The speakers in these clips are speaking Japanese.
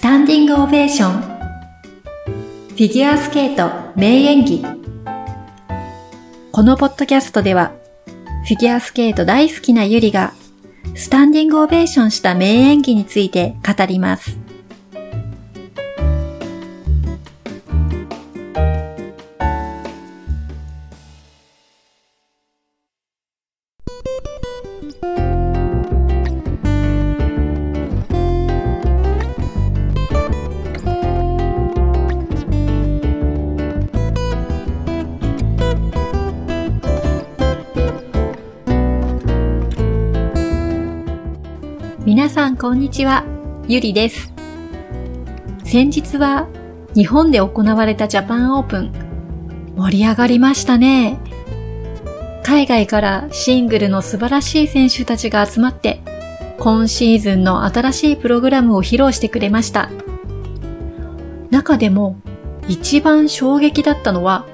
スタンディングオベーションフィギュアスケート名演技このポッドキャストではフィギュアスケート大好きなゆりがスタンディングオベーションした名演技について語ります。皆さんこんにちは、ゆりです。先日は日本で行われたジャパンオープン、盛り上がりましたね。海外からシングルの素晴らしい選手たちが集まって、今シーズンの新しいプログラムを披露してくれました。中でも一番衝撃だったのは、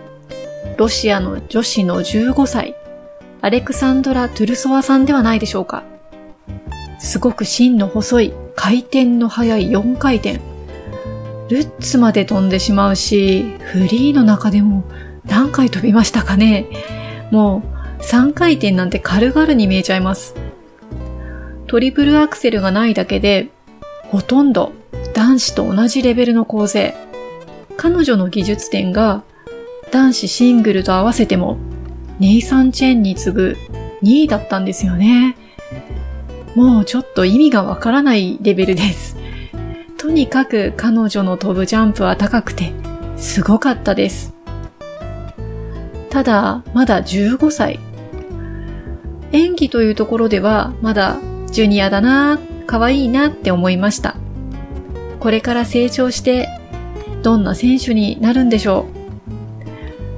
ロシアの女子の15歳、アレクサンドラ・トゥルソワさんではないでしょうか。すごく芯の細い回転の速い4回転。ルッツまで飛んでしまうし、フリーの中でも何回飛びましたかねもう3回転なんて軽々に見えちゃいます。トリプルアクセルがないだけで、ほとんど男子と同じレベルの構成。彼女の技術点が男子シングルと合わせてもネイサン・チェンに次ぐ2位だったんですよね。もうちょっと意味がわからないレベルです。とにかく彼女の飛ぶジャンプは高くて、すごかったです。ただ、まだ15歳。演技というところでは、まだジュニアだな、可愛いなって思いました。これから成長して、どんな選手になるんでしょ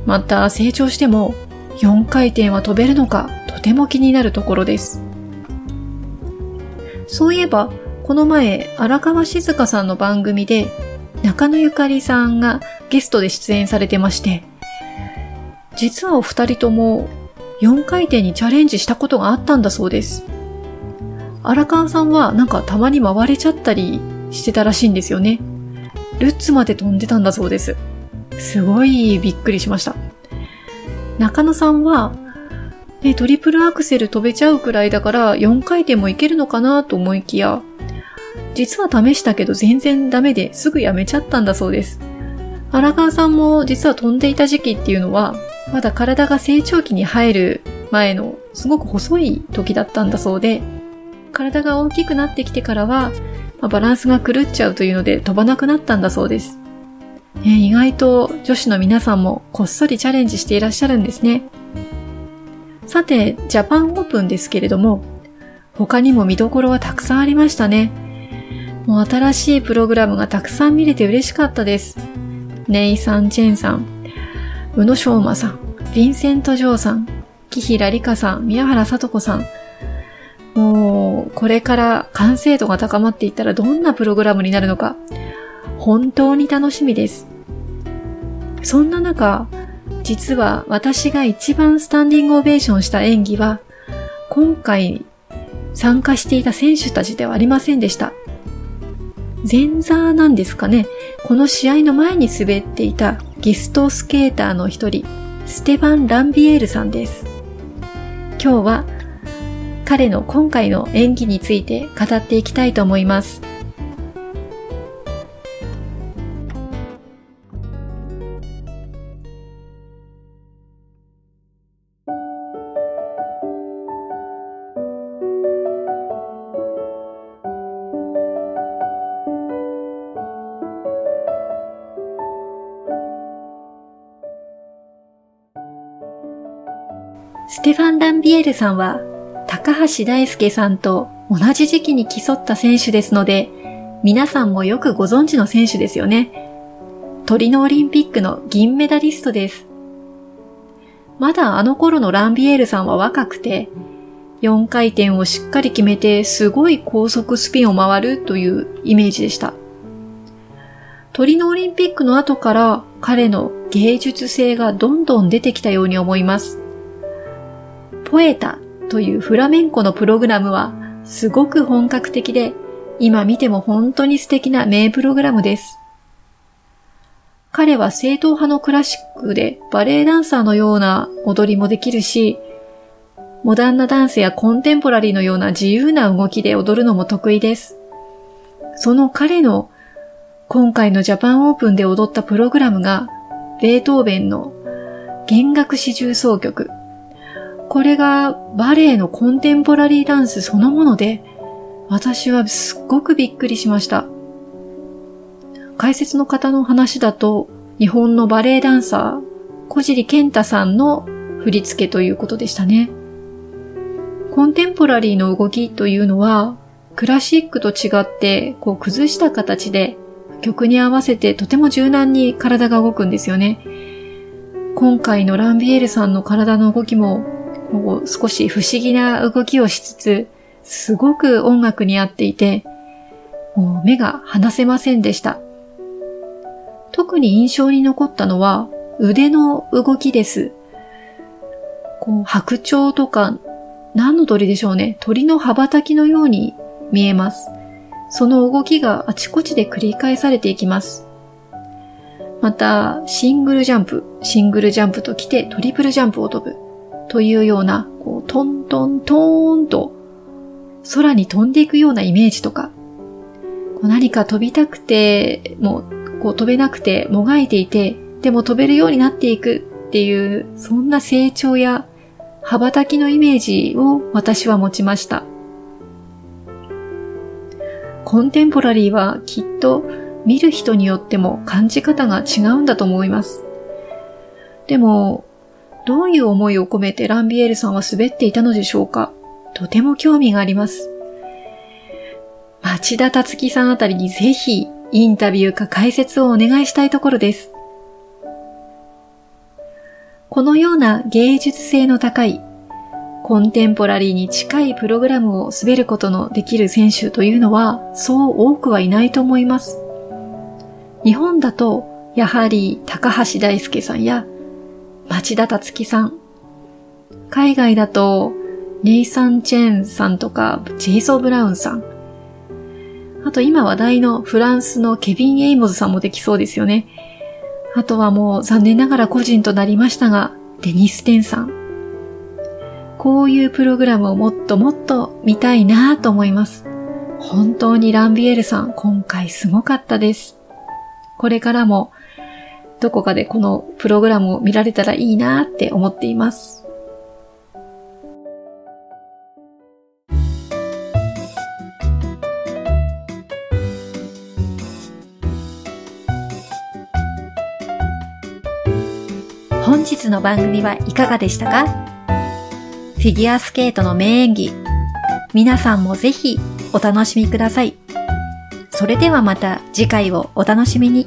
う。また成長しても、4回転は飛べるのか、とても気になるところです。そういえば、この前、荒川静香さんの番組で、中野ゆかりさんがゲストで出演されてまして、実はお二人とも4回転にチャレンジしたことがあったんだそうです。荒川さんはなんかたまに回れちゃったりしてたらしいんですよね。ルッツまで飛んでたんだそうです。すごいびっくりしました。中野さんはで、トリプルアクセル飛べちゃうくらいだから4回転もいけるのかなと思いきや、実は試したけど全然ダメですぐやめちゃったんだそうです。荒川さんも実は飛んでいた時期っていうのは、まだ体が成長期に入る前のすごく細い時だったんだそうで、体が大きくなってきてからは、まあ、バランスが狂っちゃうというので飛ばなくなったんだそうです。意外と女子の皆さんもこっそりチャレンジしていらっしゃるんですね。さて、ジャパンオープンですけれども、他にも見どころはたくさんありましたね。もう新しいプログラムがたくさん見れて嬉しかったです。ネイサン・チェンさん、宇野昌磨さん、ヴィンセント・ジョーさん、木平理香さん、宮原さと子さん。もう、これから完成度が高まっていったらどんなプログラムになるのか、本当に楽しみです。そんな中、実は私が一番スタンディングオベーションした演技は、今回参加していた選手たちではありませんでした。前座なんですかね。この試合の前に滑っていたギストスケーターの一人、ステバン・ランビエールさんです。今日は彼の今回の演技について語っていきたいと思います。ステファン・ランビエールさんは、高橋大輔さんと同じ時期に競った選手ですので、皆さんもよくご存知の選手ですよね。トリノオリンピックの銀メダリストです。まだあの頃のランビエールさんは若くて、4回転をしっかり決めてすごい高速スピンを回るというイメージでした。トリノオリンピックの後から彼の芸術性がどんどん出てきたように思います。ポエタというフラメンコのプログラムはすごく本格的で、今見ても本当に素敵な名プログラムです。彼は正統派のクラシックでバレエダンサーのような踊りもできるし、モダンなダンスやコンテンポラリーのような自由な動きで踊るのも得意です。その彼の今回のジャパンオープンで踊ったプログラムが、ベートーベンの弦楽四重奏曲。これがバレエのコンテンポラリーダンスそのもので、私はすっごくびっくりしました。解説の方の話だと、日本のバレエダンサー、小尻健太さんの振り付けということでしたね。コンテンポラリーの動きというのは、クラシックと違って、こう崩した形で曲に合わせてとても柔軟に体が動くんですよね。今回のランビエールさんの体の動きも、もう少し不思議な動きをしつつ、すごく音楽に合っていて、もう目が離せませんでした。特に印象に残ったのは腕の動きです。こう白鳥とか何の鳥でしょうね。鳥の羽ばたきのように見えます。その動きがあちこちで繰り返されていきます。また、シングルジャンプ、シングルジャンプと来てトリプルジャンプを飛ぶというような、こうトントントーンと空に飛んでいくようなイメージとか、こう何か飛びたくて、もうこう飛べなくてもがいていて、でも飛べるようになっていくっていう、そんな成長や羽ばたきのイメージを私は持ちました。コンテンポラリーはきっと見る人によっても感じ方が違うんだと思います。でも、どういう思いを込めてランビエールさんは滑っていたのでしょうか？とても興味があります。町田達樹さんあたりにぜひインタビューか解説をお願いしたいところです。このような芸術性の高いコンテンポラリーに近いプログラムを滑ることのできる選手というのはそう多くはいないと思います。日本だとやはり高橋大輔さんや町田達樹さん。海外だとネイサン・チェーンさんとかジェイソー・ブラウンさん。あと今話題のフランスのケビン・エイモズさんもできそうですよね。あとはもう残念ながら個人となりましたが、デニス・テンさん。こういうプログラムをもっともっと見たいなぁと思います。本当にランビエルさん、今回すごかったです。これからも、どこかでこのプログラムを見られたらいいなって思っています。本日の番組はいかがでしたか？フィギュアスケートの名演技、皆さんもぜひお楽しみください。それではまた次回をお楽しみに。